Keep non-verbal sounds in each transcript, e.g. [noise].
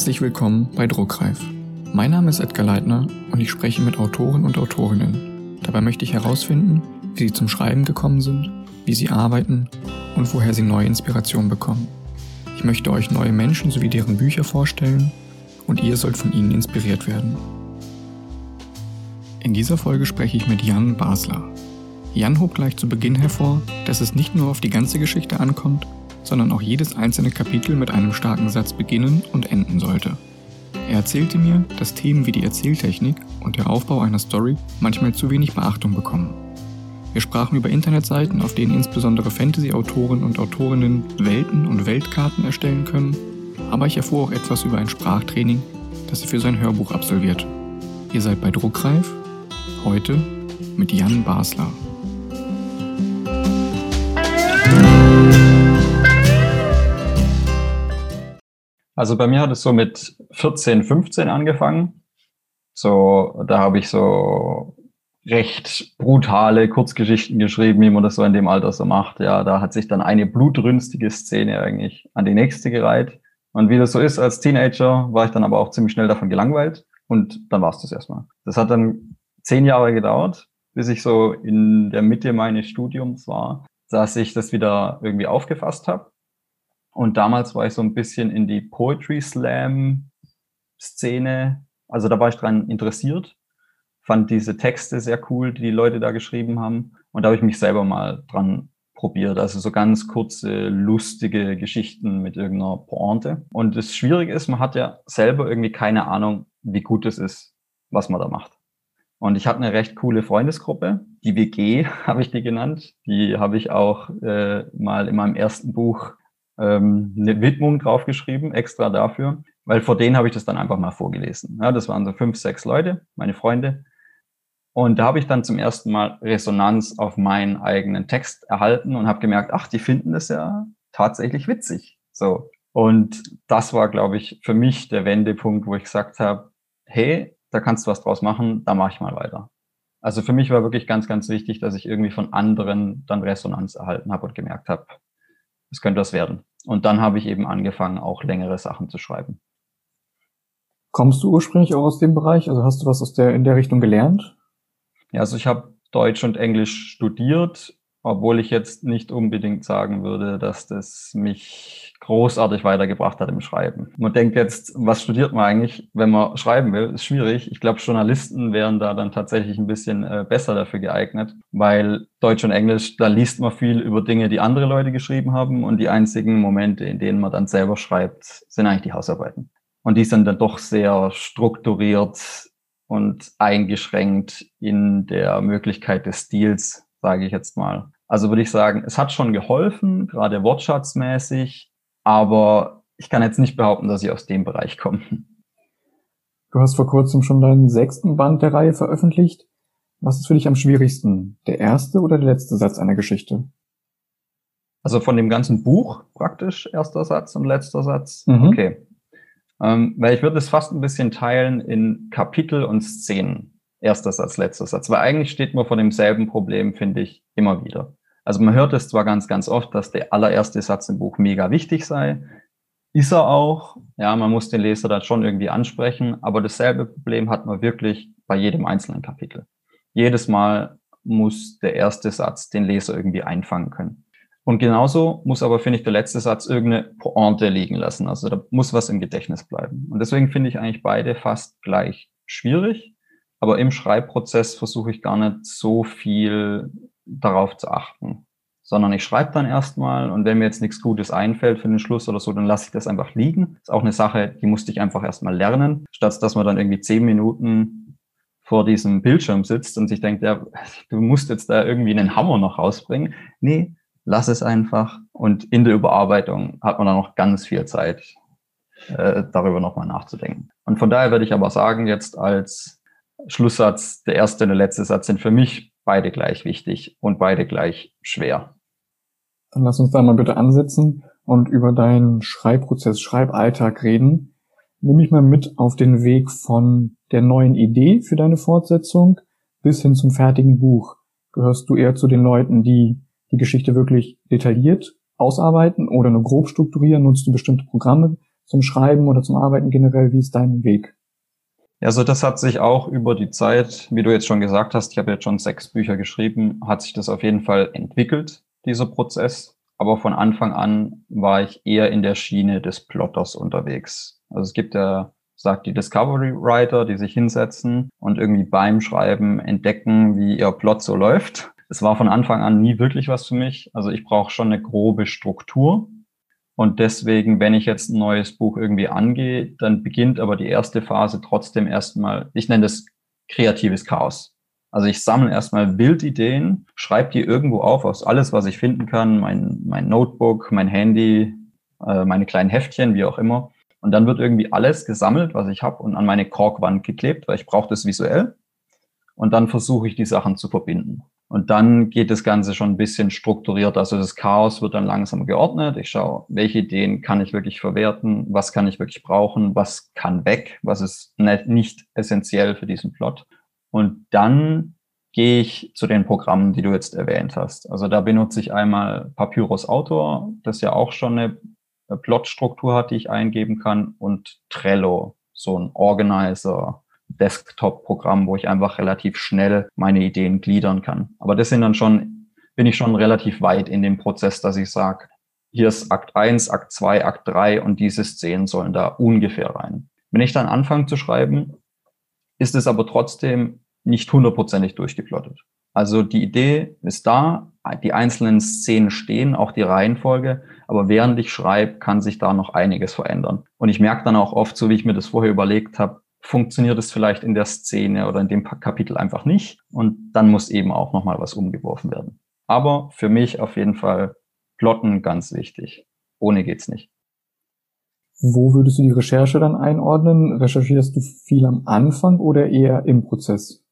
Herzlich willkommen bei Druckreif. Mein Name ist Edgar Leitner und ich spreche mit Autoren und Autorinnen. Dabei möchte ich herausfinden, wie sie zum Schreiben gekommen sind, wie sie arbeiten und woher sie neue Inspirationen bekommen. Ich möchte euch neue Menschen sowie deren Bücher vorstellen und ihr sollt von ihnen inspiriert werden. In dieser Folge spreche ich mit Jan Basler. Jan hob gleich zu Beginn hervor, dass es nicht nur auf die ganze Geschichte ankommt, sondern auch jedes einzelne Kapitel mit einem starken Satz beginnen und enden sollte. Er erzählte mir, dass Themen wie die Erzähltechnik und der Aufbau einer Story manchmal zu wenig Beachtung bekommen. Wir sprachen über Internetseiten, auf denen insbesondere Fantasy-Autoren und Autorinnen Welten und Weltkarten erstellen können, aber ich erfuhr auch etwas über ein Sprachtraining, das er für sein Hörbuch absolviert. Ihr seid bei Druckreif, heute mit Jan Basler. Also bei mir hat es so mit 14, 15 angefangen. So, da habe ich so recht brutale Kurzgeschichten geschrieben, wie man das so in dem Alter so macht. Ja, da hat sich dann eine blutrünstige Szene eigentlich an die nächste gereiht. Und wie das so ist als Teenager, war ich dann aber auch ziemlich schnell davon gelangweilt. Und dann war es das erstmal. Das hat dann zehn Jahre gedauert, bis ich so in der Mitte meines Studiums war, dass ich das wieder irgendwie aufgefasst habe und damals war ich so ein bisschen in die Poetry Slam Szene. Also da war ich dran interessiert, fand diese Texte sehr cool, die die Leute da geschrieben haben. Und da habe ich mich selber mal dran probiert. Also so ganz kurze, lustige Geschichten mit irgendeiner Pointe. Und das Schwierige ist, man hat ja selber irgendwie keine Ahnung, wie gut es ist, was man da macht. Und ich hatte eine recht coole Freundesgruppe, die WG [laughs] habe ich die genannt. Die habe ich auch äh, mal in meinem ersten Buch ähm, eine Widmung draufgeschrieben, extra dafür, weil vor denen habe ich das dann einfach mal vorgelesen. Ja, das waren so fünf, sechs Leute, meine Freunde. Und da habe ich dann zum ersten Mal Resonanz auf meinen eigenen Text erhalten und habe gemerkt, ach, die finden das ja tatsächlich witzig. So. Und das war, glaube ich, für mich der Wendepunkt, wo ich gesagt habe, hey, da kannst du was draus machen, da mache ich mal weiter. Also für mich war wirklich ganz, ganz wichtig, dass ich irgendwie von anderen dann Resonanz erhalten habe und gemerkt habe, es könnte was werden. Und dann habe ich eben angefangen, auch längere Sachen zu schreiben. Kommst du ursprünglich auch aus dem Bereich? Also hast du was aus der, in der Richtung gelernt? Ja, also ich habe Deutsch und Englisch studiert, obwohl ich jetzt nicht unbedingt sagen würde, dass das mich großartig weitergebracht hat im Schreiben. Man denkt jetzt, was studiert man eigentlich, wenn man schreiben will? Ist schwierig. Ich glaube, Journalisten wären da dann tatsächlich ein bisschen äh, besser dafür geeignet, weil Deutsch und Englisch, da liest man viel über Dinge, die andere Leute geschrieben haben und die einzigen Momente, in denen man dann selber schreibt, sind eigentlich die Hausarbeiten. Und die sind dann doch sehr strukturiert und eingeschränkt in der Möglichkeit des Stils, sage ich jetzt mal. Also würde ich sagen, es hat schon geholfen, gerade wortschatzmäßig, aber ich kann jetzt nicht behaupten, dass ich aus dem Bereich komme. Du hast vor kurzem schon deinen sechsten Band der Reihe veröffentlicht. Was ist für dich am schwierigsten? Der erste oder der letzte Satz einer Geschichte? Also von dem ganzen Buch praktisch erster Satz und letzter Satz. Mhm. Okay. Ähm, weil ich würde es fast ein bisschen teilen in Kapitel und Szenen. Erster Satz, letzter Satz. Weil eigentlich steht man vor demselben Problem, finde ich, immer wieder. Also man hört es zwar ganz, ganz oft, dass der allererste Satz im Buch mega wichtig sei. Ist er auch. Ja, man muss den Leser dann schon irgendwie ansprechen. Aber dasselbe Problem hat man wirklich bei jedem einzelnen Kapitel. Jedes Mal muss der erste Satz den Leser irgendwie einfangen können. Und genauso muss aber, finde ich, der letzte Satz irgendeine Pointe liegen lassen. Also da muss was im Gedächtnis bleiben. Und deswegen finde ich eigentlich beide fast gleich schwierig. Aber im Schreibprozess versuche ich gar nicht so viel darauf zu achten, sondern ich schreibe dann erstmal und wenn mir jetzt nichts Gutes einfällt für den Schluss oder so, dann lasse ich das einfach liegen. Ist auch eine Sache, die musste ich einfach erstmal lernen, statt dass man dann irgendwie zehn Minuten vor diesem Bildschirm sitzt und sich denkt, ja, du musst jetzt da irgendwie einen Hammer noch rausbringen. Nee, lass es einfach. Und in der Überarbeitung hat man dann noch ganz viel Zeit, äh, darüber nochmal nachzudenken. Und von daher würde ich aber sagen, jetzt als Schlusssatz, der erste und der letzte Satz sind für mich beide gleich wichtig und beide gleich schwer. Dann lass uns da mal bitte ansetzen und über deinen Schreibprozess, Schreiballtag reden. Nimm mich mal mit auf den Weg von der neuen Idee für deine Fortsetzung bis hin zum fertigen Buch. Gehörst du eher zu den Leuten, die die Geschichte wirklich detailliert ausarbeiten oder nur grob strukturieren? Nutzt du bestimmte Programme? zum Schreiben oder zum Arbeiten generell? Wie ist dein Weg? Also das hat sich auch über die Zeit, wie du jetzt schon gesagt hast, ich habe jetzt schon sechs Bücher geschrieben, hat sich das auf jeden Fall entwickelt, dieser Prozess. Aber von Anfang an war ich eher in der Schiene des Plotters unterwegs. Also es gibt ja, sagt die Discovery Writer, die sich hinsetzen und irgendwie beim Schreiben entdecken, wie ihr Plot so läuft. Es war von Anfang an nie wirklich was für mich. Also ich brauche schon eine grobe Struktur. Und deswegen, wenn ich jetzt ein neues Buch irgendwie angehe, dann beginnt aber die erste Phase trotzdem erstmal, ich nenne das kreatives Chaos. Also ich sammle erstmal Bildideen, schreibe die irgendwo auf aus alles, was ich finden kann, mein, mein Notebook, mein Handy, äh, meine kleinen Heftchen, wie auch immer. Und dann wird irgendwie alles gesammelt, was ich habe und an meine Korkwand geklebt, weil ich brauche das visuell. Und dann versuche ich die Sachen zu verbinden. Und dann geht das Ganze schon ein bisschen strukturiert. Also das Chaos wird dann langsam geordnet. Ich schaue, welche Ideen kann ich wirklich verwerten, was kann ich wirklich brauchen, was kann weg, was ist nicht essentiell für diesen Plot. Und dann gehe ich zu den Programmen, die du jetzt erwähnt hast. Also da benutze ich einmal Papyrus Autor, das ja auch schon eine Plotstruktur hat, die ich eingeben kann, und Trello, so ein Organizer, Desktop-Programm, wo ich einfach relativ schnell meine Ideen gliedern kann. Aber das sind dann schon, bin ich schon relativ weit in dem Prozess, dass ich sage, hier ist Akt 1, Akt 2, Akt 3 und diese Szenen sollen da ungefähr rein. Wenn ich dann anfange zu schreiben, ist es aber trotzdem nicht hundertprozentig durchgeplottet. Also die Idee ist da, die einzelnen Szenen stehen, auch die Reihenfolge, aber während ich schreibe, kann sich da noch einiges verändern. Und ich merke dann auch oft, so wie ich mir das vorher überlegt habe, funktioniert es vielleicht in der Szene oder in dem Kapitel einfach nicht. Und dann muss eben auch nochmal was umgeworfen werden. Aber für mich auf jeden Fall Plotten ganz wichtig. Ohne geht's nicht. Wo würdest du die Recherche dann einordnen? Recherchierst du viel am Anfang oder eher im Prozess?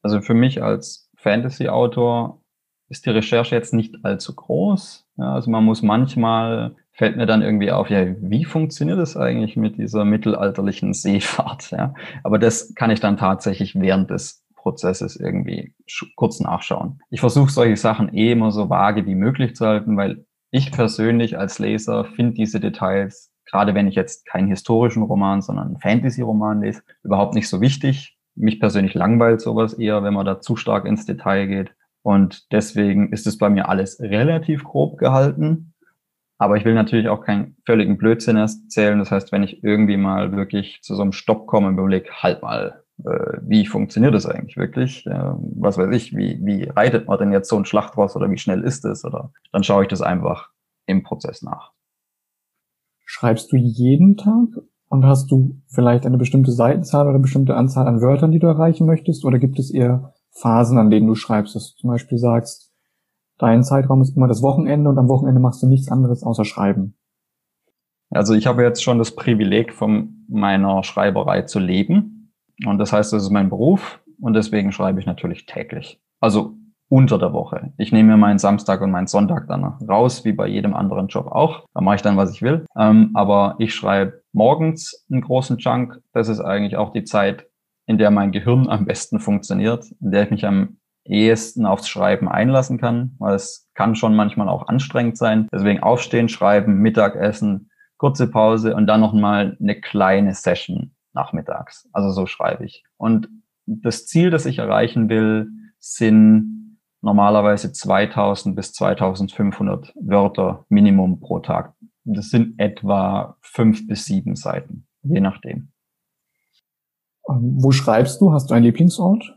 Also für mich als Fantasy-Autor ist die Recherche jetzt nicht allzu groß. Ja, also man muss manchmal fällt mir dann irgendwie auf, ja, wie funktioniert das eigentlich mit dieser mittelalterlichen Seefahrt? Ja? Aber das kann ich dann tatsächlich während des Prozesses irgendwie kurz nachschauen. Ich versuche solche Sachen eh immer so vage wie möglich zu halten, weil ich persönlich als Leser finde diese Details, gerade wenn ich jetzt keinen historischen Roman, sondern einen Fantasy-Roman lese, überhaupt nicht so wichtig. Mich persönlich langweilt sowas eher, wenn man da zu stark ins Detail geht. Und deswegen ist es bei mir alles relativ grob gehalten. Aber ich will natürlich auch keinen völligen Blödsinn erzählen. Das heißt, wenn ich irgendwie mal wirklich zu so einem Stopp komme und überlege, halt mal, äh, wie funktioniert das eigentlich wirklich? Äh, was weiß ich, wie, wie reitet man denn jetzt so ein Schlachtross oder wie schnell ist es? Oder dann schaue ich das einfach im Prozess nach. Schreibst du jeden Tag und hast du vielleicht eine bestimmte Seitenzahl oder eine bestimmte Anzahl an Wörtern, die du erreichen möchtest? Oder gibt es eher Phasen, an denen du schreibst, dass du zum Beispiel sagst, Dein Zeitraum ist immer das Wochenende und am Wochenende machst du nichts anderes außer schreiben. Also ich habe jetzt schon das Privileg, von meiner Schreiberei zu leben. Und das heißt, das ist mein Beruf und deswegen schreibe ich natürlich täglich. Also unter der Woche. Ich nehme mir meinen Samstag und meinen Sonntag dann raus, wie bei jedem anderen Job auch. Da mache ich dann, was ich will. Ähm, aber ich schreibe morgens einen großen Chunk. Das ist eigentlich auch die Zeit, in der mein Gehirn am besten funktioniert, in der ich mich am ehesten aufs Schreiben einlassen kann, weil es kann schon manchmal auch anstrengend sein. Deswegen aufstehen, schreiben, Mittagessen, kurze Pause und dann nochmal eine kleine Session nachmittags. Also so schreibe ich. Und das Ziel, das ich erreichen will, sind normalerweise 2000 bis 2500 Wörter Minimum pro Tag. Das sind etwa fünf bis sieben Seiten, je nachdem. Wo schreibst du? Hast du einen Lieblingsort?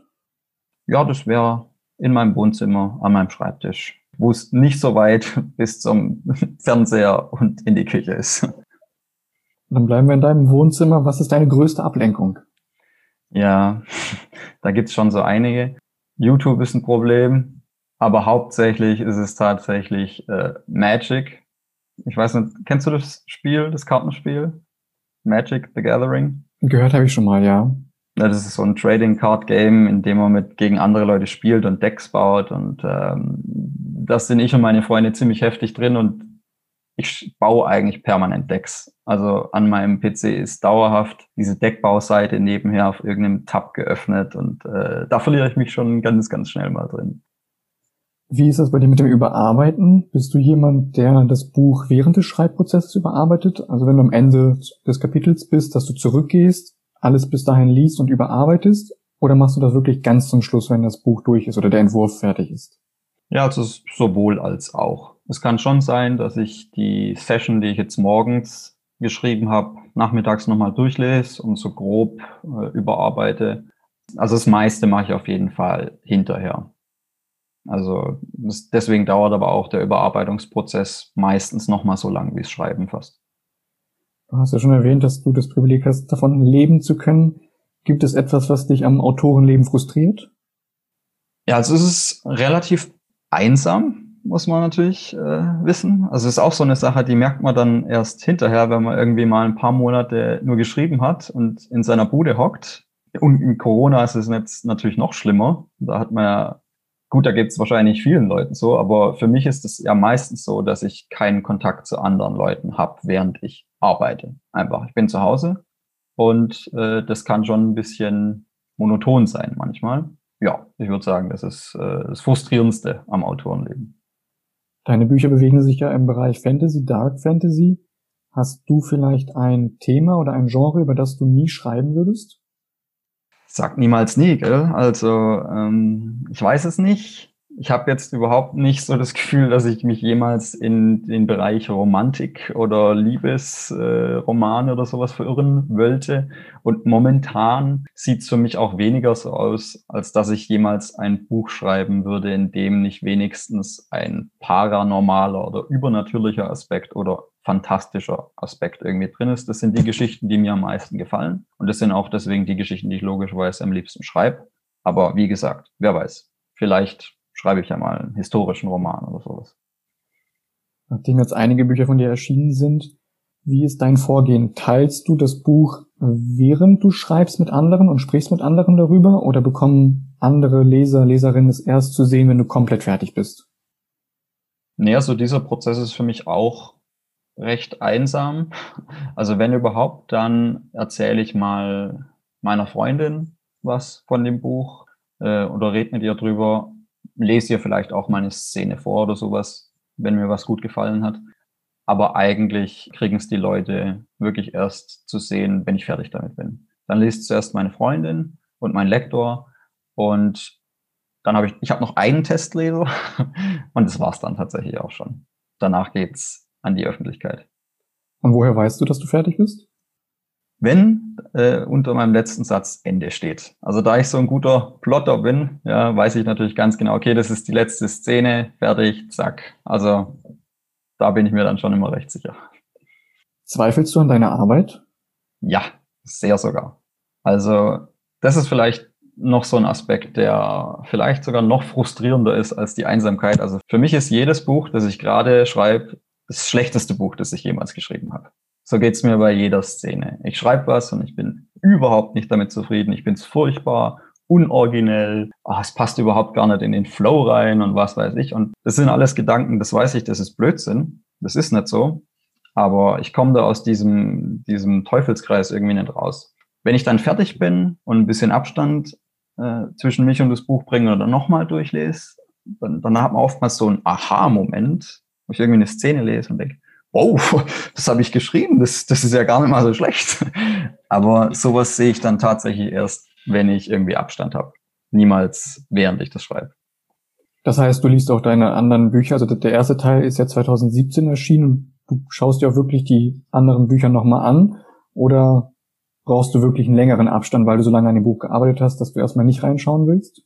Ja, das wäre in meinem Wohnzimmer an meinem Schreibtisch, wo es nicht so weit [laughs] bis zum [laughs] Fernseher und in die Küche ist. Dann bleiben wir in deinem Wohnzimmer. Was ist deine größte Ablenkung? Ja, [laughs] da gibt's schon so einige. YouTube ist ein Problem, aber hauptsächlich ist es tatsächlich äh, Magic. Ich weiß nicht, kennst du das Spiel, das Kartenspiel? Magic the Gathering? Gehört habe ich schon mal, ja. Das ist so ein Trading Card Game, in dem man mit gegen andere Leute spielt und Decks baut. Und ähm, das sind ich und meine Freunde ziemlich heftig drin und ich baue eigentlich permanent Decks. Also an meinem PC ist dauerhaft diese Deckbauseite nebenher auf irgendeinem Tab geöffnet und äh, da verliere ich mich schon ganz, ganz schnell mal drin. Wie ist das bei dir mit dem Überarbeiten? Bist du jemand, der das Buch während des Schreibprozesses überarbeitet? Also wenn du am Ende des Kapitels bist, dass du zurückgehst, alles bis dahin liest und überarbeitest? Oder machst du das wirklich ganz zum Schluss, wenn das Buch durch ist oder der Entwurf fertig ist? Ja, also sowohl als auch. Es kann schon sein, dass ich die Session, die ich jetzt morgens geschrieben habe, nachmittags nochmal durchlese und so grob äh, überarbeite. Also das meiste mache ich auf jeden Fall hinterher. Also das, deswegen dauert aber auch der Überarbeitungsprozess meistens nochmal so lang wie das Schreiben fast. Du hast ja schon erwähnt, dass du das Privileg hast, davon leben zu können. Gibt es etwas, was dich am Autorenleben frustriert? Ja, also es ist relativ einsam, muss man natürlich äh, wissen. Also es ist auch so eine Sache, die merkt man dann erst hinterher, wenn man irgendwie mal ein paar Monate nur geschrieben hat und in seiner Bude hockt. Und in Corona ist es jetzt natürlich noch schlimmer. Da hat man ja, gut, da gibt es wahrscheinlich vielen Leuten so, aber für mich ist es ja meistens so, dass ich keinen Kontakt zu anderen Leuten habe, während ich arbeite. Einfach, ich bin zu Hause und äh, das kann schon ein bisschen monoton sein manchmal. Ja, ich würde sagen, das ist äh, das Frustrierendste am Autorenleben. Deine Bücher bewegen sich ja im Bereich Fantasy, Dark Fantasy. Hast du vielleicht ein Thema oder ein Genre, über das du nie schreiben würdest? Sag niemals nie, gell? Also ähm, ich weiß es nicht. Ich habe jetzt überhaupt nicht so das Gefühl, dass ich mich jemals in den Bereich Romantik oder Liebesroman äh, oder sowas verirren wollte. Und momentan sieht es für mich auch weniger so aus, als dass ich jemals ein Buch schreiben würde, in dem nicht wenigstens ein paranormaler oder übernatürlicher Aspekt oder fantastischer Aspekt irgendwie drin ist. Das sind die Geschichten, die mir am meisten gefallen. Und das sind auch deswegen die Geschichten, die ich logischerweise am liebsten schreibe. Aber wie gesagt, wer weiß, vielleicht schreibe ich ja mal einen historischen Roman oder sowas. Nachdem jetzt einige Bücher von dir erschienen sind, wie ist dein Vorgehen? Teilst du das Buch, während du schreibst mit anderen und sprichst mit anderen darüber oder bekommen andere Leser, Leserinnen es erst zu sehen, wenn du komplett fertig bist? Nee, also dieser Prozess ist für mich auch recht einsam. Also wenn überhaupt, dann erzähle ich mal meiner Freundin was von dem Buch äh, oder rede mit ihr drüber lese ihr vielleicht auch meine Szene vor oder sowas, wenn mir was gut gefallen hat. Aber eigentlich kriegen es die Leute wirklich erst zu sehen, wenn ich fertig damit bin. Dann liest zuerst meine Freundin und mein Lektor und dann habe ich, ich habe noch einen Testleser [laughs] und das war's dann tatsächlich auch schon. Danach geht's an die Öffentlichkeit. Und woher weißt du, dass du fertig bist? wenn äh, unter meinem letzten Satz Ende steht. Also da ich so ein guter Plotter bin, ja, weiß ich natürlich ganz genau, okay, das ist die letzte Szene, fertig, zack. Also da bin ich mir dann schon immer recht sicher. Zweifelst du an deiner Arbeit? Ja, sehr sogar. Also das ist vielleicht noch so ein Aspekt, der vielleicht sogar noch frustrierender ist als die Einsamkeit. Also für mich ist jedes Buch, das ich gerade schreibe, das schlechteste Buch, das ich jemals geschrieben habe. So geht's mir bei jeder Szene. Ich schreibe was und ich bin überhaupt nicht damit zufrieden. Ich find's furchtbar, unoriginell. Oh, es passt überhaupt gar nicht in den Flow rein und was weiß ich. Und das sind alles Gedanken, das weiß ich, das ist Blödsinn. Das ist nicht so. Aber ich komme da aus diesem, diesem Teufelskreis irgendwie nicht raus. Wenn ich dann fertig bin und ein bisschen Abstand äh, zwischen mich und das Buch bringe oder nochmal durchlese, dann, dann hat man oftmals so einen Aha-Moment, wo ich irgendwie eine Szene lese und denke, wow, [laughs] das habe ich geschrieben, das, das ist ja gar nicht mal so schlecht. [laughs] Aber sowas sehe ich dann tatsächlich erst, wenn ich irgendwie Abstand habe. Niemals, während ich das schreibe. Das heißt, du liest auch deine anderen Bücher, also der erste Teil ist ja 2017 erschienen du schaust dir auch wirklich die anderen Bücher nochmal an oder brauchst du wirklich einen längeren Abstand, weil du so lange an dem Buch gearbeitet hast, dass du erstmal nicht reinschauen willst?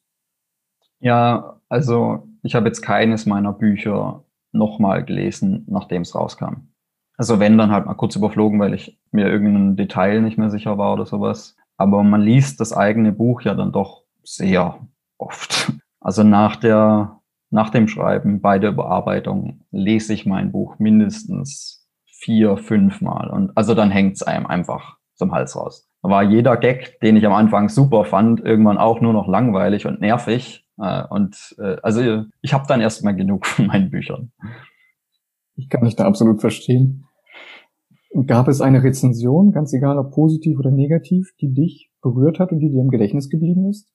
Ja, also ich habe jetzt keines meiner Bücher nochmal gelesen, nachdem es rauskam. Also wenn, dann halt mal kurz überflogen, weil ich mir irgendein Detail nicht mehr sicher war oder sowas. Aber man liest das eigene Buch ja dann doch sehr oft. Also nach der, nach dem Schreiben, bei der Überarbeitung lese ich mein Buch mindestens vier, fünf Mal. Und also dann hängt es einem einfach zum Hals raus. Da war jeder Gag, den ich am Anfang super fand, irgendwann auch nur noch langweilig und nervig. Äh, und äh, also ich habe dann erstmal genug von meinen Büchern. Ich kann mich da absolut verstehen. Gab es eine Rezension, ganz egal ob positiv oder negativ, die dich berührt hat und die dir im Gedächtnis geblieben ist?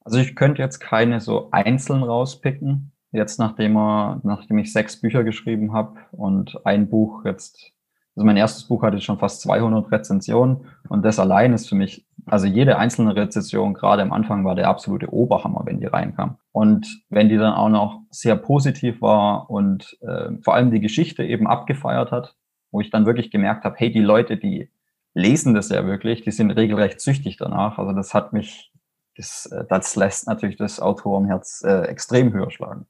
Also ich könnte jetzt keine so einzeln rauspicken. jetzt nachdem er, nachdem ich sechs Bücher geschrieben habe und ein Buch jetzt, also mein erstes Buch hatte schon fast 200 Rezensionen und das allein ist für mich, also jede einzelne Rezension, gerade am Anfang war der absolute Oberhammer, wenn die reinkam. Und wenn die dann auch noch sehr positiv war und äh, vor allem die Geschichte eben abgefeiert hat, wo ich dann wirklich gemerkt habe, hey, die Leute, die lesen das ja wirklich, die sind regelrecht süchtig danach. Also das hat mich, das, äh, das lässt natürlich das Autorenherz äh, extrem höher schlagen.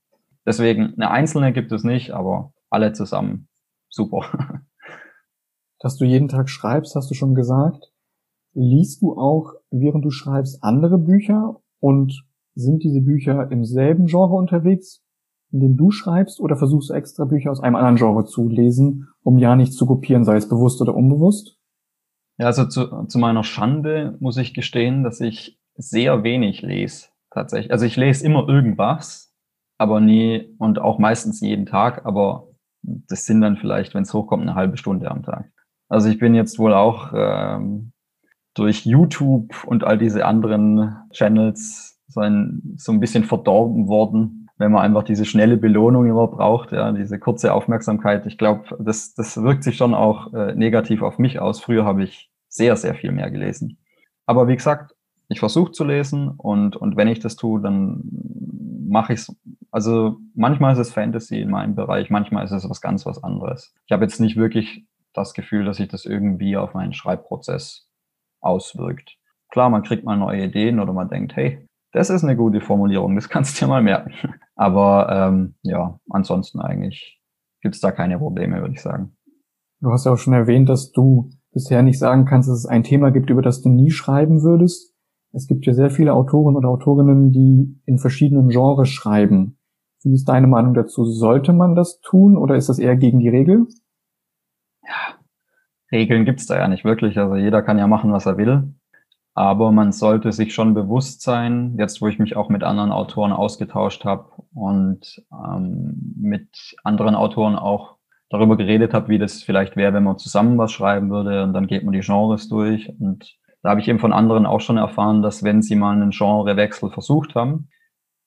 Deswegen, eine einzelne gibt es nicht, aber alle zusammen super. [laughs] Dass du jeden Tag schreibst, hast du schon gesagt. Liest du auch, während du schreibst, andere Bücher und sind diese Bücher im selben Genre unterwegs, in dem du schreibst, oder versuchst du extra Bücher aus einem anderen Genre zu lesen, um ja nichts zu kopieren, sei es bewusst oder unbewusst? Ja, also zu, zu meiner Schande muss ich gestehen, dass ich sehr wenig lese, tatsächlich. Also ich lese immer irgendwas, aber nie und auch meistens jeden Tag, aber das sind dann vielleicht, wenn es hochkommt, eine halbe Stunde am Tag. Also ich bin jetzt wohl auch ähm, durch YouTube und all diese anderen Channels so ein, so ein bisschen verdorben worden, wenn man einfach diese schnelle Belohnung immer braucht, ja, diese kurze Aufmerksamkeit. Ich glaube, das, das wirkt sich schon auch äh, negativ auf mich aus. Früher habe ich sehr, sehr viel mehr gelesen. Aber wie gesagt, ich versuche zu lesen und, und wenn ich das tue, dann mache ich es. Also manchmal ist es Fantasy in meinem Bereich, manchmal ist es was ganz was anderes. Ich habe jetzt nicht wirklich das Gefühl, dass sich das irgendwie auf meinen Schreibprozess auswirkt. Klar, man kriegt mal neue Ideen oder man denkt, hey, das ist eine gute Formulierung, das kannst du dir mal merken. [laughs] Aber ähm, ja, ansonsten eigentlich gibt es da keine Probleme, würde ich sagen. Du hast ja auch schon erwähnt, dass du bisher nicht sagen kannst, dass es ein Thema gibt, über das du nie schreiben würdest. Es gibt ja sehr viele Autoren oder Autorinnen, die in verschiedenen Genres schreiben. Wie ist deine Meinung dazu? Sollte man das tun oder ist das eher gegen die Regel? Ja, Regeln gibt's da ja nicht wirklich. Also jeder kann ja machen, was er will. Aber man sollte sich schon bewusst sein, jetzt wo ich mich auch mit anderen Autoren ausgetauscht habe und ähm, mit anderen Autoren auch darüber geredet habe, wie das vielleicht wäre, wenn man zusammen was schreiben würde und dann geht man die Genres durch. Und da habe ich eben von anderen auch schon erfahren, dass wenn sie mal einen Genrewechsel versucht haben,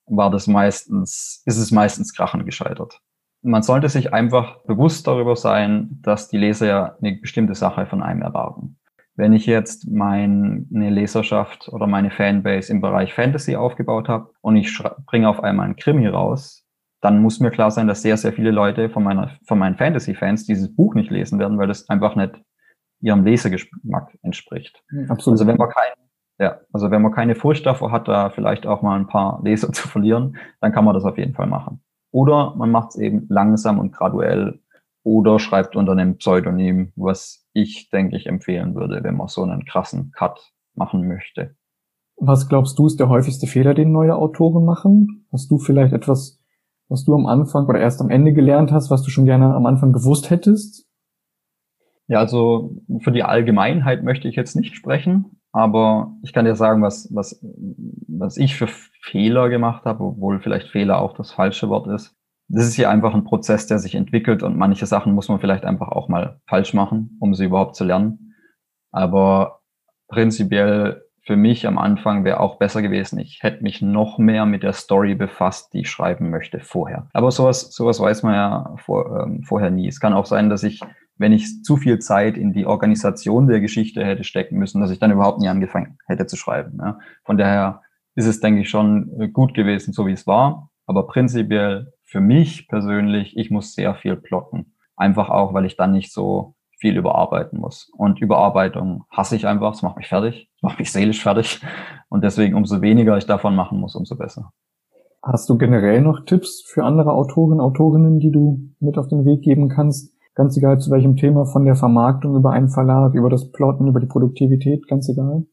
war das meistens, ist es meistens krachen gescheitert. Man sollte sich einfach bewusst darüber sein, dass die Leser ja eine bestimmte Sache von einem erwarten. Wenn ich jetzt meine Leserschaft oder meine Fanbase im Bereich Fantasy aufgebaut habe und ich bringe auf einmal einen Krimi raus, dann muss mir klar sein, dass sehr, sehr viele Leute von, meiner, von meinen Fantasy-Fans dieses Buch nicht lesen werden, weil das einfach nicht ihrem Lesegeschmack entspricht. Absolut. Also wenn man kein, ja, also wenn man keine Furcht davor hat, da vielleicht auch mal ein paar Leser [laughs] zu verlieren, dann kann man das auf jeden Fall machen. Oder man macht es eben langsam und graduell oder schreibt unter einem Pseudonym, was ich, denke ich, empfehlen würde, wenn man so einen krassen Cut machen möchte. Was glaubst du ist der häufigste Fehler, den neue Autoren machen? Hast du vielleicht etwas was du am Anfang oder erst am Ende gelernt hast, was du schon gerne am Anfang gewusst hättest? Ja, also für die Allgemeinheit möchte ich jetzt nicht sprechen, aber ich kann dir sagen, was, was, was ich für Fehler gemacht habe, obwohl vielleicht Fehler auch das falsche Wort ist. Das ist ja einfach ein Prozess, der sich entwickelt und manche Sachen muss man vielleicht einfach auch mal falsch machen, um sie überhaupt zu lernen. Aber prinzipiell für mich am Anfang wäre auch besser gewesen. Ich hätte mich noch mehr mit der Story befasst, die ich schreiben möchte vorher. Aber sowas, sowas weiß man ja vor, ähm, vorher nie. Es kann auch sein, dass ich, wenn ich zu viel Zeit in die Organisation der Geschichte hätte stecken müssen, dass ich dann überhaupt nie angefangen hätte zu schreiben. Ja. Von daher ist es, denke ich, schon gut gewesen, so wie es war. Aber prinzipiell für mich persönlich, ich muss sehr viel plotten. Einfach auch, weil ich dann nicht so viel überarbeiten muss. Und Überarbeitung hasse ich einfach, es macht mich fertig, es macht mich seelisch fertig. Und deswegen, umso weniger ich davon machen muss, umso besser. Hast du generell noch Tipps für andere Autoren, Autorinnen, die du mit auf den Weg geben kannst? Ganz egal zu welchem Thema, von der Vermarktung über einen Verlag, über das Plotten, über die Produktivität, ganz egal?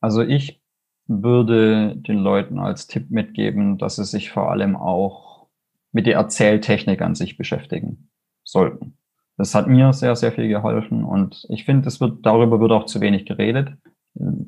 Also ich würde den Leuten als Tipp mitgeben, dass sie sich vor allem auch mit der Erzähltechnik an sich beschäftigen sollten. Das hat mir sehr, sehr viel geholfen und ich finde, es wird, darüber wird auch zu wenig geredet.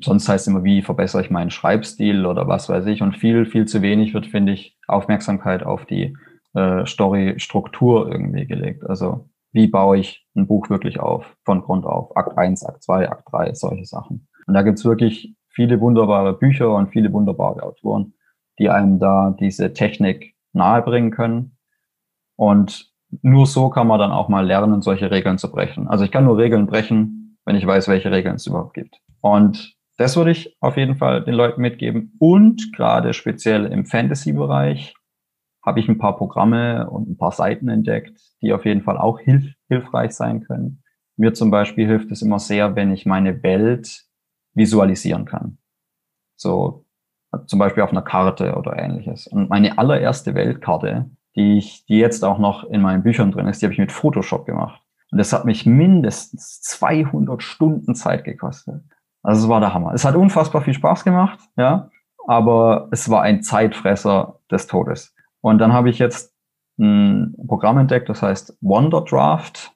Sonst heißt es immer, wie verbessere ich meinen Schreibstil oder was weiß ich. Und viel, viel zu wenig wird, finde ich, Aufmerksamkeit auf die äh, Story-Struktur irgendwie gelegt. Also wie baue ich ein Buch wirklich auf, von Grund auf. Akt 1, Akt 2, Akt 3, solche Sachen. Und da gibt's wirklich viele wunderbare Bücher und viele wunderbare Autoren, die einem da diese Technik nahebringen können. Und nur so kann man dann auch mal lernen, solche Regeln zu brechen. Also ich kann nur Regeln brechen, wenn ich weiß, welche Regeln es überhaupt gibt. Und das würde ich auf jeden Fall den Leuten mitgeben. Und gerade speziell im Fantasy-Bereich habe ich ein paar Programme und ein paar Seiten entdeckt, die auf jeden Fall auch hilf hilfreich sein können. Mir zum Beispiel hilft es immer sehr, wenn ich meine Welt visualisieren kann. So zum Beispiel auf einer Karte oder ähnliches. Und meine allererste Weltkarte, die ich, die jetzt auch noch in meinen Büchern drin ist, die habe ich mit Photoshop gemacht. Und das hat mich mindestens 200 Stunden Zeit gekostet. Also es war der Hammer. Es hat unfassbar viel Spaß gemacht, ja, aber es war ein Zeitfresser des Todes. Und dann habe ich jetzt ein Programm entdeckt, das heißt Wonderdraft.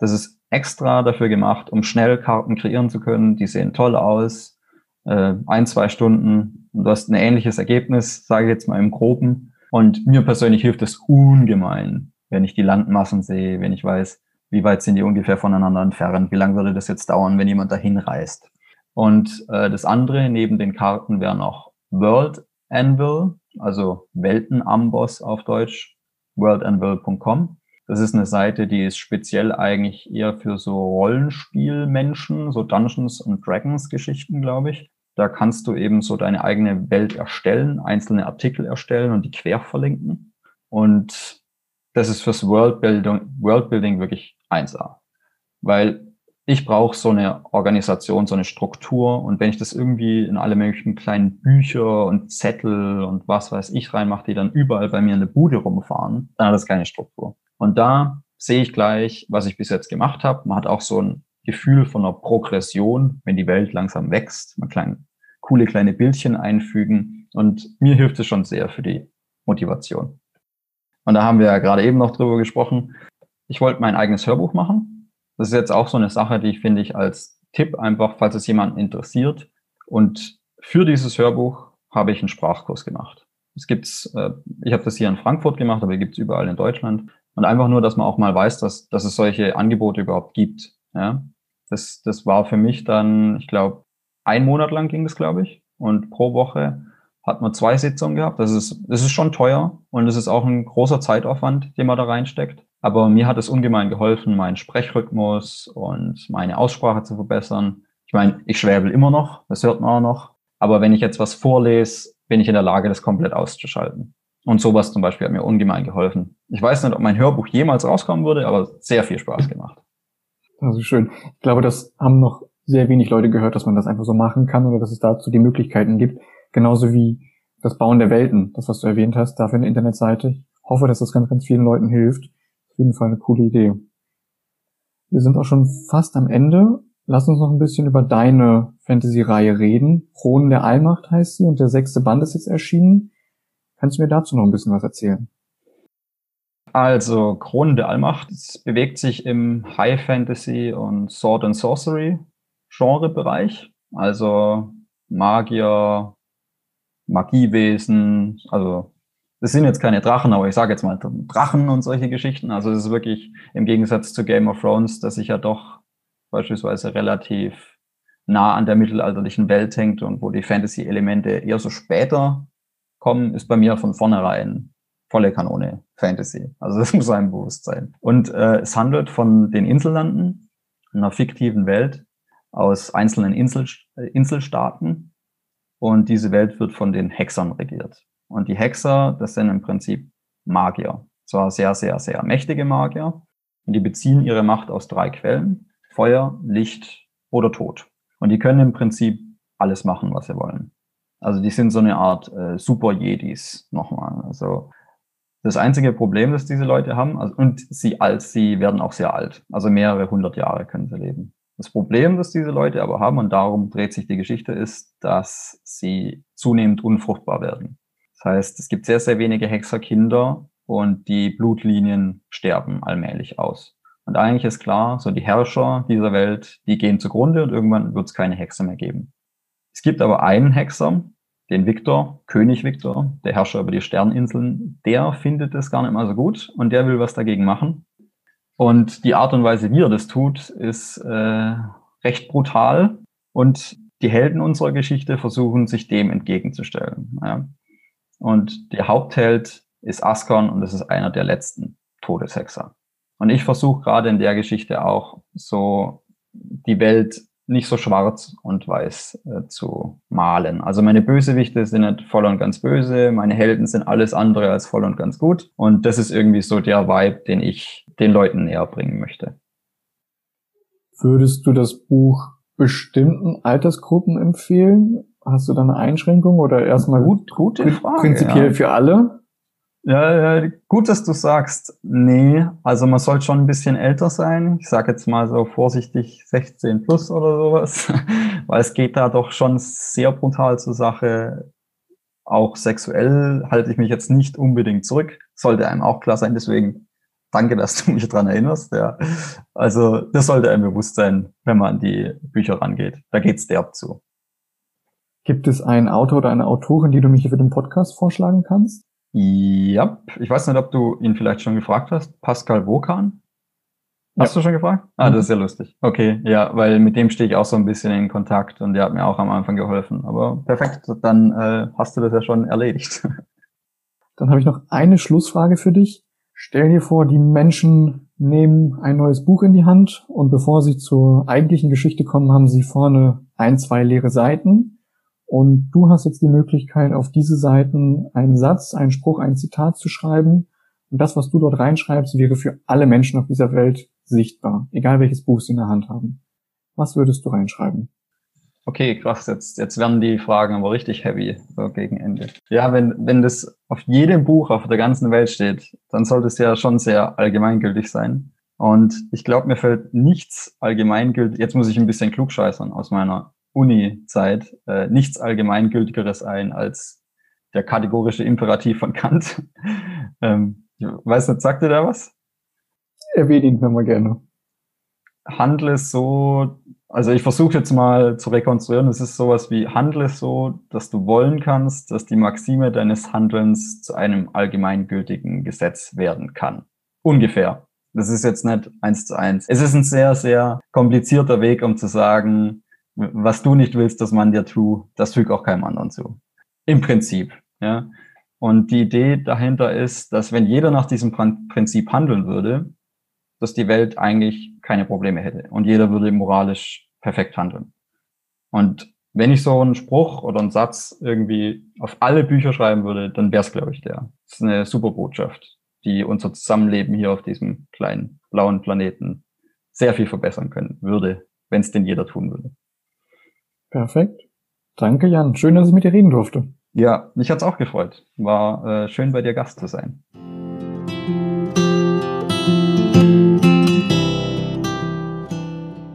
Das ist extra dafür gemacht, um schnell Karten kreieren zu können. Die sehen toll aus. Äh, ein, zwei Stunden. Und du hast ein ähnliches Ergebnis, sage ich jetzt mal im Groben. Und mir persönlich hilft es ungemein, wenn ich die Landmassen sehe, wenn ich weiß, wie weit sind die ungefähr voneinander entfernt, wie lange würde das jetzt dauern, wenn jemand dahin reist. Und äh, das andere neben den Karten wäre noch World Anvil, also Weltenamboss auf Deutsch, worldanvil.com. Das ist eine Seite, die ist speziell eigentlich eher für so Rollenspielmenschen, so Dungeons und Dragons Geschichten, glaube ich. Da kannst du eben so deine eigene Welt erstellen, einzelne Artikel erstellen und die quer verlinken. Und das ist fürs Worldbuilding, Worldbuilding wirklich 1A. Weil ich brauche so eine Organisation, so eine Struktur. Und wenn ich das irgendwie in alle möglichen kleinen Bücher und Zettel und was weiß ich reinmache, die dann überall bei mir in der Bude rumfahren, dann hat das keine Struktur. Und da sehe ich gleich, was ich bis jetzt gemacht habe. Man hat auch so ein Gefühl von einer Progression, wenn die Welt langsam wächst. Man klein, coole kleine Bildchen einfügen. Und mir hilft es schon sehr für die Motivation. Und da haben wir ja gerade eben noch drüber gesprochen. Ich wollte mein eigenes Hörbuch machen das ist jetzt auch so eine Sache, die ich finde ich als Tipp einfach, falls es jemanden interessiert. Und für dieses Hörbuch habe ich einen Sprachkurs gemacht. Es gibt's, äh, ich habe das hier in Frankfurt gemacht, aber gibt es überall in Deutschland. Und einfach nur, dass man auch mal weiß, dass, dass es solche Angebote überhaupt gibt. Ja? Das, das war für mich dann, ich glaube, ein Monat lang ging das, glaube ich. Und pro Woche hat man zwei Sitzungen gehabt. Das ist, das ist schon teuer und es ist auch ein großer Zeitaufwand, den man da reinsteckt. Aber mir hat es ungemein geholfen, meinen Sprechrhythmus und meine Aussprache zu verbessern. Ich meine, ich schwäbel immer noch, das hört man auch noch. Aber wenn ich jetzt was vorlese, bin ich in der Lage, das komplett auszuschalten. Und sowas zum Beispiel hat mir ungemein geholfen. Ich weiß nicht, ob mein Hörbuch jemals rauskommen würde, aber sehr viel Spaß [laughs] gemacht. Also schön. Ich glaube, das haben noch sehr wenig Leute gehört, dass man das einfach so machen kann oder dass es dazu die Möglichkeiten gibt. Genauso wie das Bauen der Welten, das was du erwähnt hast, dafür eine Internetseite. Ich hoffe, dass das ganz, ganz vielen Leuten hilft. Auf jeden Fall eine coole Idee. Wir sind auch schon fast am Ende. Lass uns noch ein bisschen über deine Fantasy-Reihe reden. Kronen der Allmacht heißt sie und der sechste Band ist jetzt erschienen. Kannst du mir dazu noch ein bisschen was erzählen? Also, Kronen der Allmacht bewegt sich im High Fantasy und Sword and Sorcery Genrebereich. Also Magier, Magiewesen, also das sind jetzt keine Drachen, aber ich sage jetzt mal Drachen und solche Geschichten. Also es ist wirklich im Gegensatz zu Game of Thrones, dass sich ja doch beispielsweise relativ nah an der mittelalterlichen Welt hängt und wo die Fantasy-Elemente eher so später kommen, ist bei mir von vornherein volle Kanone Fantasy. Also das [laughs] muss einem bewusst sein. Und äh, es handelt von den Insellanden, einer fiktiven Welt aus einzelnen Insel, äh, Inselstaaten. Und diese Welt wird von den Hexern regiert. Und die Hexer, das sind im Prinzip Magier. Zwar sehr, sehr, sehr mächtige Magier. Und die beziehen ihre Macht aus drei Quellen. Feuer, Licht oder Tod. Und die können im Prinzip alles machen, was sie wollen. Also die sind so eine Art äh, Super-Jedis nochmal. Also das einzige Problem, das diese Leute haben, also, und sie alt, sie werden auch sehr alt. Also mehrere hundert Jahre können sie leben. Das Problem, das diese Leute aber haben, und darum dreht sich die Geschichte, ist, dass sie zunehmend unfruchtbar werden. Das heißt, es gibt sehr, sehr wenige Hexerkinder und die Blutlinien sterben allmählich aus. Und eigentlich ist klar, so die Herrscher dieser Welt, die gehen zugrunde und irgendwann wird es keine Hexer mehr geben. Es gibt aber einen Hexer, den Viktor, König Viktor, der Herrscher über die Sterninseln, der findet es gar nicht mal so gut und der will was dagegen machen. Und die Art und Weise, wie er das tut, ist äh, recht brutal und die Helden unserer Geschichte versuchen, sich dem entgegenzustellen. Ja. Und der Hauptheld ist Askon und es ist einer der letzten Todeshexer. Und ich versuche gerade in der Geschichte auch so die Welt nicht so schwarz und weiß äh, zu malen. Also meine Bösewichte sind nicht voll und ganz böse, meine Helden sind alles andere als voll und ganz gut. Und das ist irgendwie so der Vibe, den ich den Leuten näher bringen möchte. Würdest du das Buch bestimmten Altersgruppen empfehlen? Hast du da eine Einschränkung oder erstmal gut, gute Frage, prinzipiell ja. für alle? Ja, ja, gut, dass du sagst, nee, also man sollte schon ein bisschen älter sein. Ich sage jetzt mal so vorsichtig 16 plus oder sowas, [laughs] weil es geht da doch schon sehr brutal zur Sache. Auch sexuell halte ich mich jetzt nicht unbedingt zurück. Sollte einem auch klar sein. Deswegen danke, dass du mich dran erinnerst. Ja. Also das sollte einem bewusst sein, wenn man an die Bücher rangeht. Da geht's derb zu. Gibt es einen Autor oder eine Autorin, die du mich für den Podcast vorschlagen kannst? Ja, ich weiß nicht, ob du ihn vielleicht schon gefragt hast. Pascal Wokan? Hast ja. du schon gefragt? Ah, das ist ja lustig. Okay, ja, weil mit dem stehe ich auch so ein bisschen in Kontakt und der hat mir auch am Anfang geholfen. Aber perfekt, dann äh, hast du das ja schon erledigt. [laughs] Dann habe ich noch eine Schlussfrage für dich. Stell dir vor, die Menschen nehmen ein neues Buch in die Hand und bevor sie zur eigentlichen Geschichte kommen, haben sie vorne ein, zwei leere Seiten und du hast jetzt die Möglichkeit, auf diese Seiten einen Satz, einen Spruch, ein Zitat zu schreiben. Und das, was du dort reinschreibst, wäre für alle Menschen auf dieser Welt sichtbar, egal welches Buch sie in der Hand haben. Was würdest du reinschreiben? Okay, krass, jetzt, jetzt werden die Fragen aber richtig heavy so gegen Ende. Ja, wenn, wenn das auf jedem Buch auf der ganzen Welt steht, dann sollte es ja schon sehr allgemeingültig sein. Und ich glaube, mir fällt nichts allgemeingültig, jetzt muss ich ein bisschen klugscheißern aus meiner Uni-Zeit äh, nichts Allgemeingültigeres ein als der kategorische Imperativ von Kant. [laughs] ähm, ich weiß nicht, sagt ihr da was? Erwähne ihn mal gerne. Handle so, also ich versuche jetzt mal zu rekonstruieren, es ist sowas wie handle so, dass du wollen kannst, dass die Maxime deines Handelns zu einem allgemeingültigen Gesetz werden kann. Ungefähr. Das ist jetzt nicht eins zu eins. Es ist ein sehr, sehr komplizierter Weg, um zu sagen, was du nicht willst, dass man dir tut, das fügt auch keinem anderen zu. Im Prinzip, ja. Und die Idee dahinter ist, dass wenn jeder nach diesem Prinzip handeln würde, dass die Welt eigentlich keine Probleme hätte und jeder würde moralisch perfekt handeln. Und wenn ich so einen Spruch oder einen Satz irgendwie auf alle Bücher schreiben würde, dann wäre es, glaube ich, der. Das ist eine super Botschaft, die unser Zusammenleben hier auf diesem kleinen blauen Planeten sehr viel verbessern können würde, wenn es denn jeder tun würde. Perfekt. Danke, Jan. Schön, dass ich mit dir reden durfte. Ja, mich hat's auch gefreut. War äh, schön, bei dir Gast zu sein.